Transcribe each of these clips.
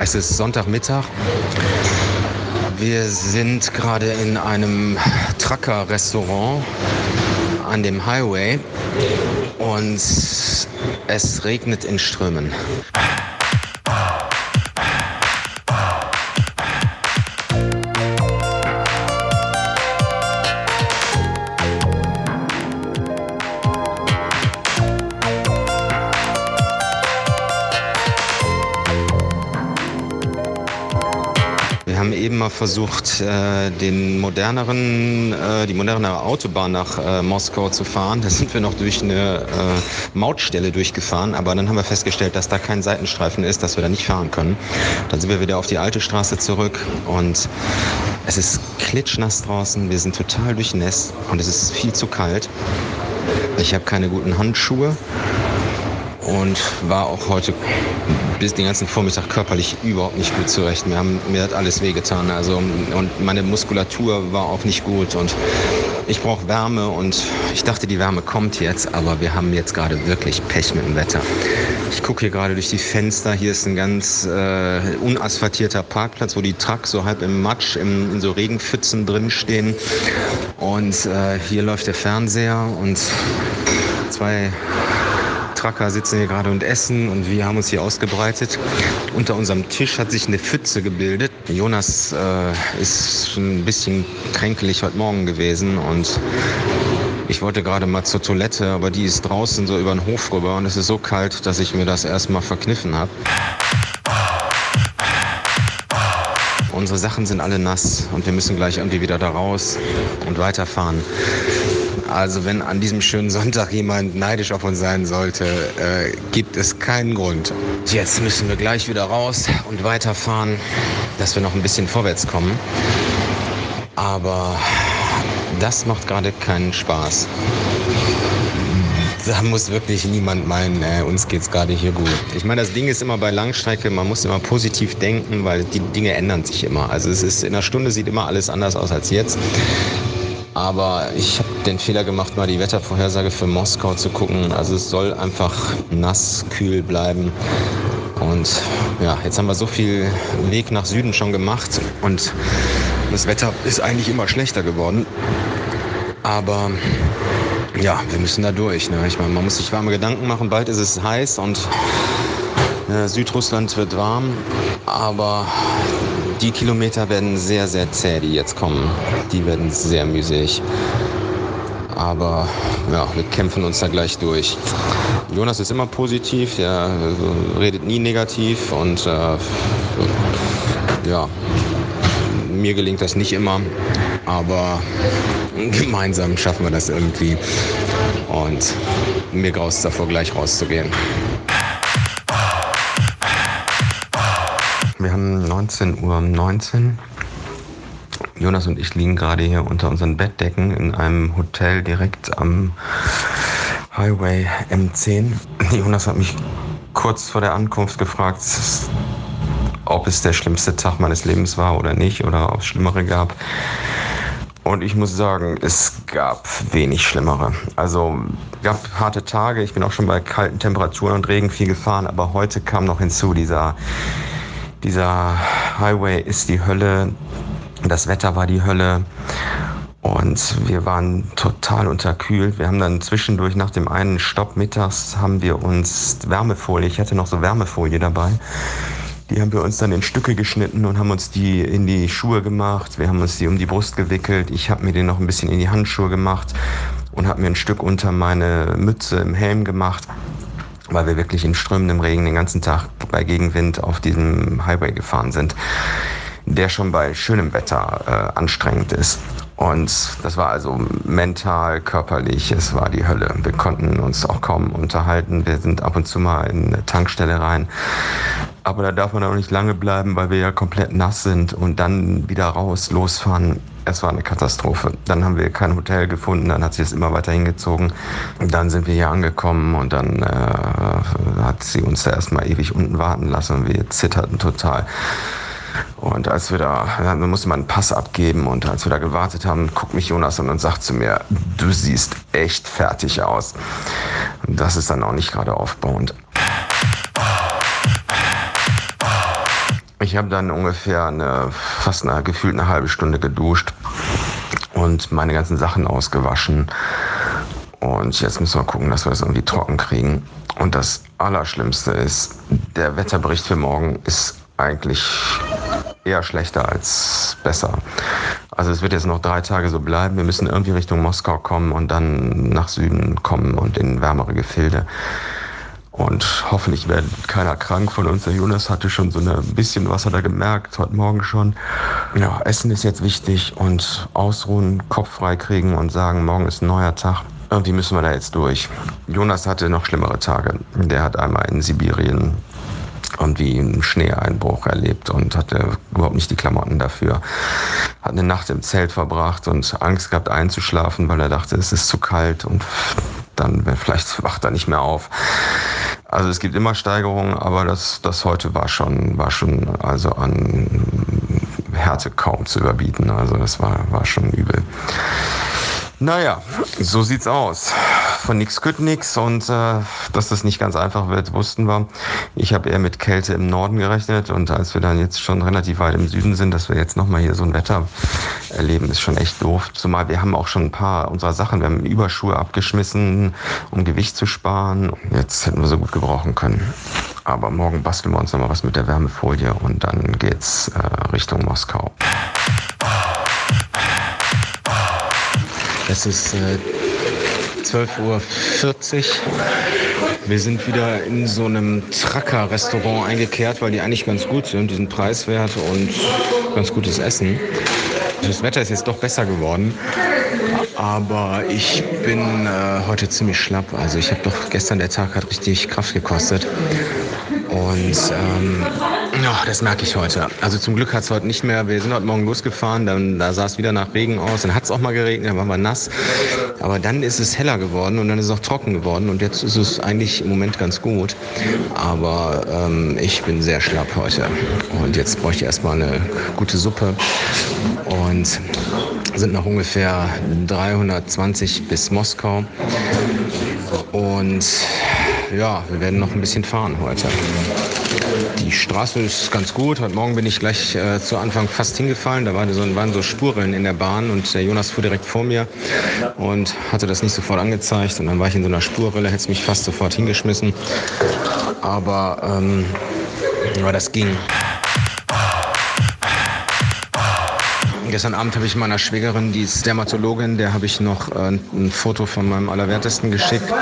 Es ist Sonntagmittag. Wir sind gerade in einem Trucker-Restaurant an dem Highway und es regnet in Strömen. Mal versucht, äh, den moderneren, äh, die modernere Autobahn nach äh, Moskau zu fahren. Da sind wir noch durch eine Mautstelle durchgefahren, aber dann haben wir festgestellt, dass da kein Seitenstreifen ist, dass wir da nicht fahren können. Dann sind wir wieder auf die alte Straße zurück und es ist klitschnass draußen. Wir sind total durchnässt und es ist viel zu kalt. Ich habe keine guten Handschuhe und war auch heute bis den ganzen Vormittag körperlich überhaupt nicht gut zurecht. Mir, haben, mir hat alles wehgetan. Also, und meine Muskulatur war auch nicht gut. Und ich brauche Wärme und ich dachte, die Wärme kommt jetzt, aber wir haben jetzt gerade wirklich Pech mit dem Wetter. Ich gucke hier gerade durch die Fenster. Hier ist ein ganz äh, unasphaltierter Parkplatz, wo die Trucks so halb im Matsch, im, in so Regenpfützen drin stehen. Und äh, hier läuft der Fernseher und zwei Trucker sitzen hier gerade und essen und wir haben uns hier ausgebreitet. Unter unserem Tisch hat sich eine Pfütze gebildet. Jonas äh, ist schon ein bisschen kränkelig heute Morgen gewesen und ich wollte gerade mal zur Toilette, aber die ist draußen so über den Hof rüber und es ist so kalt, dass ich mir das erstmal verkniffen habe. Unsere Sachen sind alle nass und wir müssen gleich irgendwie wieder da raus und weiterfahren. Also wenn an diesem schönen Sonntag jemand neidisch auf uns sein sollte, äh, gibt es keinen Grund. Jetzt müssen wir gleich wieder raus und weiterfahren, dass wir noch ein bisschen vorwärts kommen. Aber das macht gerade keinen Spaß. Da muss wirklich niemand meinen, äh, uns geht's gerade hier gut. Ich meine, das Ding ist immer bei Langstrecke, man muss immer positiv denken, weil die Dinge ändern sich immer. Also es ist in einer Stunde sieht immer alles anders aus als jetzt. Aber ich habe den Fehler gemacht, mal die Wettervorhersage für Moskau zu gucken. Also es soll einfach nass, kühl bleiben. Und ja, jetzt haben wir so viel Weg nach Süden schon gemacht und das Wetter ist eigentlich immer schlechter geworden. Aber ja, wir müssen da durch. Ne? Ich meine, man muss sich warme Gedanken machen. Bald ist es heiß und äh, Südrussland wird warm. Aber die Kilometer werden sehr, sehr zäh, die jetzt kommen. Die werden sehr mühselig. Aber ja, wir kämpfen uns da gleich durch. Jonas ist immer positiv, er redet nie negativ und äh, ja, mir gelingt das nicht immer, aber gemeinsam schaffen wir das irgendwie. Und mir graust davor, gleich rauszugehen. Wir haben 19.19 Uhr. 19. Jonas und ich liegen gerade hier unter unseren Bettdecken in einem Hotel direkt am Highway M10. Jonas hat mich kurz vor der Ankunft gefragt, ob es der schlimmste Tag meines Lebens war oder nicht oder ob es schlimmere gab. Und ich muss sagen, es gab wenig schlimmere. Also gab harte Tage. Ich bin auch schon bei kalten Temperaturen und Regen viel gefahren, aber heute kam noch hinzu dieser dieser Highway ist die Hölle, das Wetter war die Hölle und wir waren total unterkühlt. Wir haben dann zwischendurch nach dem einen Stopp mittags haben wir uns Wärmefolie, ich hatte noch so Wärmefolie dabei, die haben wir uns dann in Stücke geschnitten und haben uns die in die Schuhe gemacht. Wir haben uns die um die Brust gewickelt. Ich habe mir den noch ein bisschen in die Handschuhe gemacht und habe mir ein Stück unter meine Mütze im Helm gemacht weil wir wirklich in strömendem Regen den ganzen Tag bei Gegenwind auf diesem Highway gefahren sind, der schon bei schönem Wetter äh, anstrengend ist. Und das war also mental, körperlich, es war die Hölle. Wir konnten uns auch kaum unterhalten. Wir sind ab und zu mal in eine Tankstelle rein. Aber da darf man auch nicht lange bleiben, weil wir ja komplett nass sind und dann wieder raus, losfahren. Es war eine Katastrophe. Dann haben wir kein Hotel gefunden, dann hat sich es immer weiter hingezogen. Dann sind wir hier angekommen und dann äh, hat sie uns da erstmal ewig unten warten lassen und wir zitterten total. Und als wir da, dann musste man einen Pass abgeben und als wir da gewartet haben, guckt mich Jonas an und sagt zu mir, du siehst echt fertig aus. Und das ist dann auch nicht gerade aufbauend. Ich habe dann ungefähr eine, fast eine, gefühlt eine halbe Stunde geduscht und meine ganzen Sachen ausgewaschen. Und jetzt müssen wir gucken, dass wir das irgendwie trocken kriegen. Und das Allerschlimmste ist, der Wetterbericht für morgen ist eigentlich eher schlechter als besser. Also es wird jetzt noch drei Tage so bleiben. Wir müssen irgendwie Richtung Moskau kommen und dann nach Süden kommen und in wärmere Gefilde. Und hoffentlich wird keiner krank von uns. Der Jonas hatte schon so ein bisschen was hat er gemerkt, heute Morgen schon. Ja, Essen ist jetzt wichtig und ausruhen, Kopf frei kriegen und sagen, morgen ist ein neuer Tag. Irgendwie müssen wir da jetzt durch. Jonas hatte noch schlimmere Tage. Der hat einmal in Sibirien irgendwie einen Schneeeinbruch erlebt und hatte überhaupt nicht die Klamotten dafür. Hat eine Nacht im Zelt verbracht und Angst gehabt einzuschlafen, weil er dachte, es ist zu kalt und dann vielleicht wacht er nicht mehr auf. Also es gibt immer Steigerungen, aber das, das heute war schon, war schon also an Härte kaum zu überbieten. Also das war, war schon übel. Naja, so sieht's aus. Von nix kütt nix und äh, dass das nicht ganz einfach wird, wussten wir. Ich habe eher mit Kälte im Norden gerechnet und als wir dann jetzt schon relativ weit im Süden sind, dass wir jetzt nochmal hier so ein Wetter erleben, ist schon echt doof. Zumal wir haben auch schon ein paar unserer Sachen, wir haben Überschuhe abgeschmissen, um Gewicht zu sparen. Jetzt hätten wir so gut gebrauchen können. Aber morgen basteln wir uns nochmal was mit der Wärmefolie und dann geht's äh, Richtung Moskau. Es ist äh, 12.40 Uhr. Wir sind wieder in so einem Tracker-Restaurant eingekehrt, weil die eigentlich ganz gut sind. Die sind preiswert und ganz gutes Essen. Das Wetter ist jetzt doch besser geworden. Aber ich bin äh, heute ziemlich schlapp. Also ich habe doch gestern der Tag hat richtig Kraft gekostet. Und ähm, oh, das merke ich heute. Also zum Glück hat es heute nicht mehr. Wir sind heute Morgen losgefahren, dann da sah es wieder nach Regen aus. Dann hat es auch mal geregnet, dann waren wir nass. Aber dann ist es heller geworden und dann ist es auch trocken geworden. Und jetzt ist es eigentlich im Moment ganz gut. Aber ähm, ich bin sehr schlapp heute. Und jetzt bräuchte ich erstmal eine gute Suppe. Und sind noch ungefähr 320 bis Moskau. Und ja, wir werden noch ein bisschen fahren heute. Die Straße ist ganz gut. Heute Morgen bin ich gleich äh, zu Anfang fast hingefallen. Da war so, waren so Spurrillen in der Bahn und der Jonas fuhr direkt vor mir und hatte das nicht sofort angezeigt. Und dann war ich in so einer Spurrille, hätte es mich fast sofort hingeschmissen. Aber ähm, ja, das ging. Gestern Abend habe ich meiner Schwägerin, die ist Dermatologin, der habe ich noch äh, ein Foto von meinem Allerwertesten geschickt.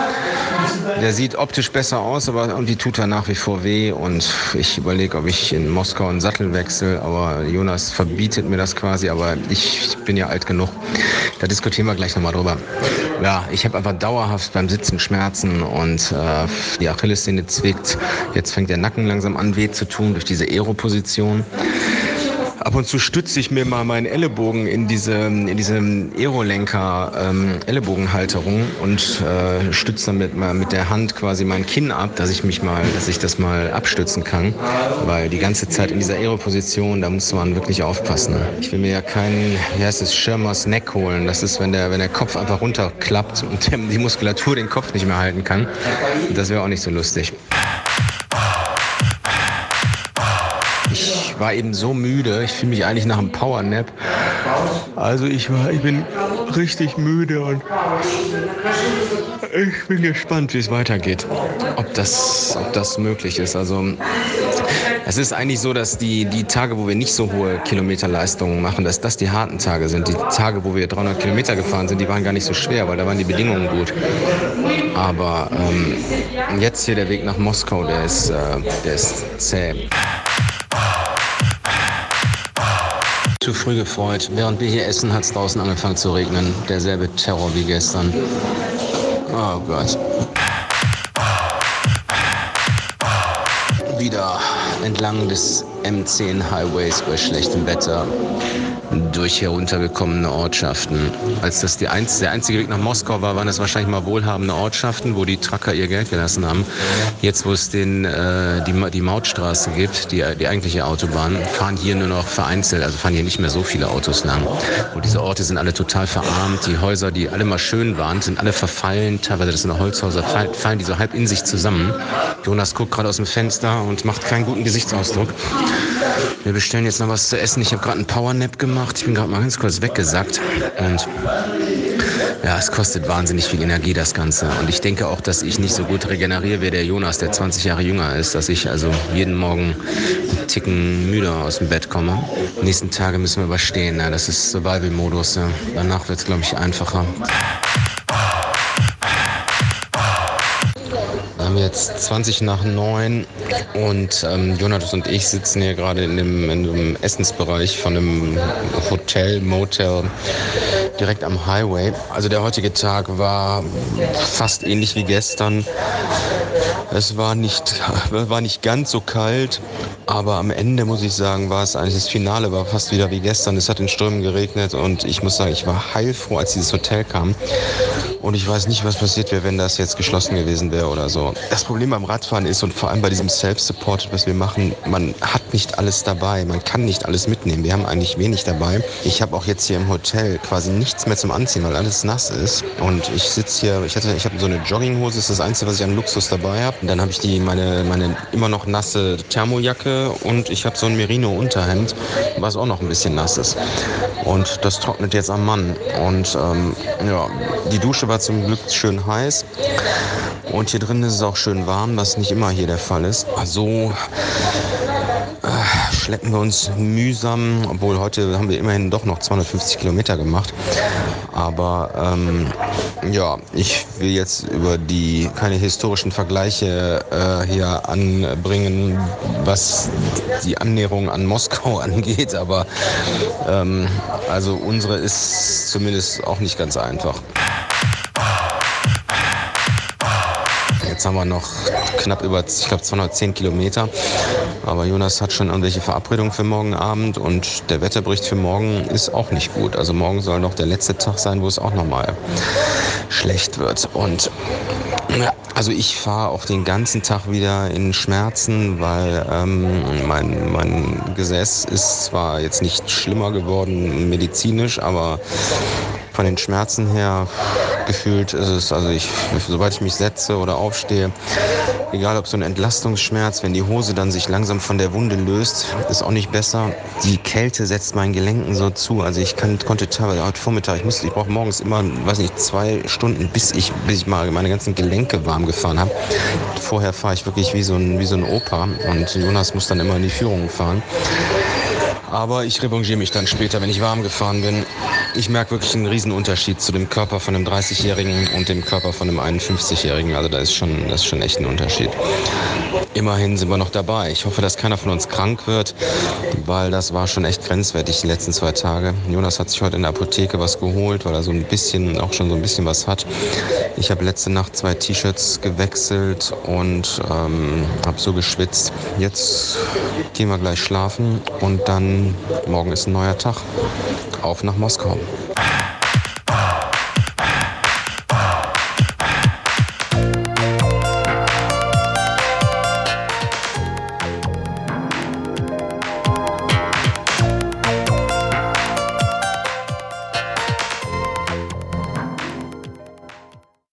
Der sieht optisch besser aus, aber die tut er nach wie vor weh. Und ich überlege, ob ich in Moskau einen Sattel wechsle. Aber Jonas verbietet mir das quasi. Aber ich bin ja alt genug. Da diskutieren wir gleich nochmal drüber. Ja, ich habe einfach dauerhaft beim Sitzen Schmerzen und äh, die Achillessehne zwickt. Jetzt fängt der Nacken langsam an weh zu tun durch diese Aero-Position. Ab und zu stütze ich mir mal meinen Ellenbogen in diese, in diese Aerolenker ähm, und äh, stütze damit mal mit der Hand quasi mein Kinn ab, dass ich mich mal, dass ich das mal abstützen kann. Weil die ganze Zeit in dieser Aero-Position, da muss man wirklich aufpassen. Ich will mir ja keinen, wie heißt es, Schirmers Neck holen. Das ist, wenn der, wenn der Kopf einfach runterklappt und die Muskulatur den Kopf nicht mehr halten kann. Das wäre auch nicht so lustig. War eben so müde. Ich fühle mich eigentlich nach einem Powernap. Also ich war, ich bin richtig müde und ich bin gespannt, wie es weitergeht. Ob das, ob das möglich ist. Also es ist eigentlich so, dass die, die Tage, wo wir nicht so hohe Kilometerleistungen machen, dass das die harten Tage sind. Die Tage, wo wir 300 Kilometer gefahren sind, die waren gar nicht so schwer, weil da waren die Bedingungen gut. Aber ähm, jetzt hier der Weg nach Moskau, der ist, äh, der ist zäh. Zu früh gefreut. Während wir hier essen, hat es draußen angefangen zu regnen. Derselbe Terror wie gestern. Oh Gott. Wieder entlang des M10 Highways bei schlechtem Wetter durch heruntergekommene Ortschaften. Als das die einz der einzige Weg nach Moskau war, waren das wahrscheinlich mal wohlhabende Ortschaften, wo die Trucker ihr Geld gelassen haben. Jetzt, wo es den, äh, die, die Mautstraße gibt, die, die eigentliche Autobahn, fahren hier nur noch vereinzelt, also fahren hier nicht mehr so viele Autos lang. Und diese Orte sind alle total verarmt. Die Häuser, die alle mal schön waren, sind alle verfallen. Teilweise das sind Holzhäuser, fallen die so halb in sich zusammen. Jonas guckt gerade aus dem Fenster und macht keinen guten Gesichtsausdruck. Wir bestellen jetzt noch was zu essen. Ich habe gerade einen Powernap gemacht. Ich bin gerade mal ganz kurz weggesackt. Und ja, es kostet wahnsinnig viel Energie, das Ganze. Und ich denke auch, dass ich nicht so gut regeneriere wie der Jonas, der 20 Jahre jünger ist, dass ich also jeden Morgen einen Ticken müder aus dem Bett komme. Nächsten Tage müssen wir überstehen. Ja, das ist Survival-Modus. Ja. Danach wird es, glaube ich, einfacher. Jetzt 20 nach 9 und ähm, Jonas und ich sitzen hier gerade in dem, in dem Essensbereich von einem Hotel, Motel direkt am Highway. Also der heutige Tag war fast ähnlich wie gestern. Es war nicht, war nicht ganz so kalt, aber am Ende muss ich sagen, war es eigentlich das Finale war fast wieder wie gestern. Es hat in Strömen geregnet und ich muss sagen, ich war heilfroh, als dieses Hotel kam. Und ich weiß nicht, was passiert wäre, wenn das jetzt geschlossen gewesen wäre oder so. Das Problem beim Radfahren ist und vor allem bei diesem Self-Support, was wir machen, man hat nicht alles dabei. Man kann nicht alles mitnehmen. Wir haben eigentlich wenig dabei. Ich habe auch jetzt hier im Hotel quasi nichts mehr zum Anziehen, weil alles nass ist. Und ich sitze hier, ich, ich habe so eine Jogginghose, das ist das Einzige, was ich an Luxus dabei habe. Und dann habe ich die, meine, meine immer noch nasse Thermojacke und ich habe so ein Merino-Unterhemd, was auch noch ein bisschen nass ist. Und das trocknet jetzt am Mann. Und ähm, ja, die Dusche war zum Glück schön heiß. Und hier drin ist es auch schön warm, was nicht immer hier der Fall ist. So äh, schleppen wir uns mühsam, obwohl heute haben wir immerhin doch noch 250 Kilometer gemacht. Aber ähm, ja, ich will jetzt über die keine historischen Vergleiche äh, hier anbringen, was die Annäherung an Moskau angeht. Aber ähm, also unsere ist zumindest auch nicht ganz einfach. Haben wir noch knapp über, ich glaube, 210 Kilometer. Aber Jonas hat schon irgendwelche Verabredungen für morgen Abend und der Wetterbericht für morgen ist auch nicht gut. Also morgen soll noch der letzte Tag sein, wo es auch nochmal schlecht wird. Und also ich fahre auch den ganzen Tag wieder in Schmerzen, weil ähm, mein, mein Gesäß ist zwar jetzt nicht schlimmer geworden medizinisch, aber von den Schmerzen her gefühlt ist es, also ich, sobald ich mich setze oder aufstehe, egal ob so ein Entlastungsschmerz, wenn die Hose dann sich langsam von der Wunde löst, ist auch nicht besser. Die Kälte setzt meinen Gelenken so zu. Also ich kann, konnte teilweise heute Vormittag, ich musste, ich brauche morgens immer, weiß nicht, zwei Stunden, bis ich, bis ich mal meine ganzen Gelenke warm gefahren habe. Vorher fahre ich wirklich wie so ein, wie so ein Opa und Jonas muss dann immer in die Führung fahren. Aber ich revanchiere mich dann später, wenn ich warm gefahren bin. Ich merke wirklich einen riesen Unterschied zu dem Körper von einem 30-Jährigen und dem Körper von einem 51-Jährigen. Also da ist schon, das ist schon echt ein Unterschied. Immerhin sind wir noch dabei. Ich hoffe, dass keiner von uns krank wird, weil das war schon echt grenzwertig die letzten zwei Tage. Jonas hat sich heute in der Apotheke was geholt, weil er so ein bisschen, auch schon so ein bisschen was hat. Ich habe letzte Nacht zwei T-Shirts gewechselt und ähm, habe so geschwitzt. Jetzt gehen wir gleich schlafen und dann morgen ist ein neuer Tag. Auf nach Moskau.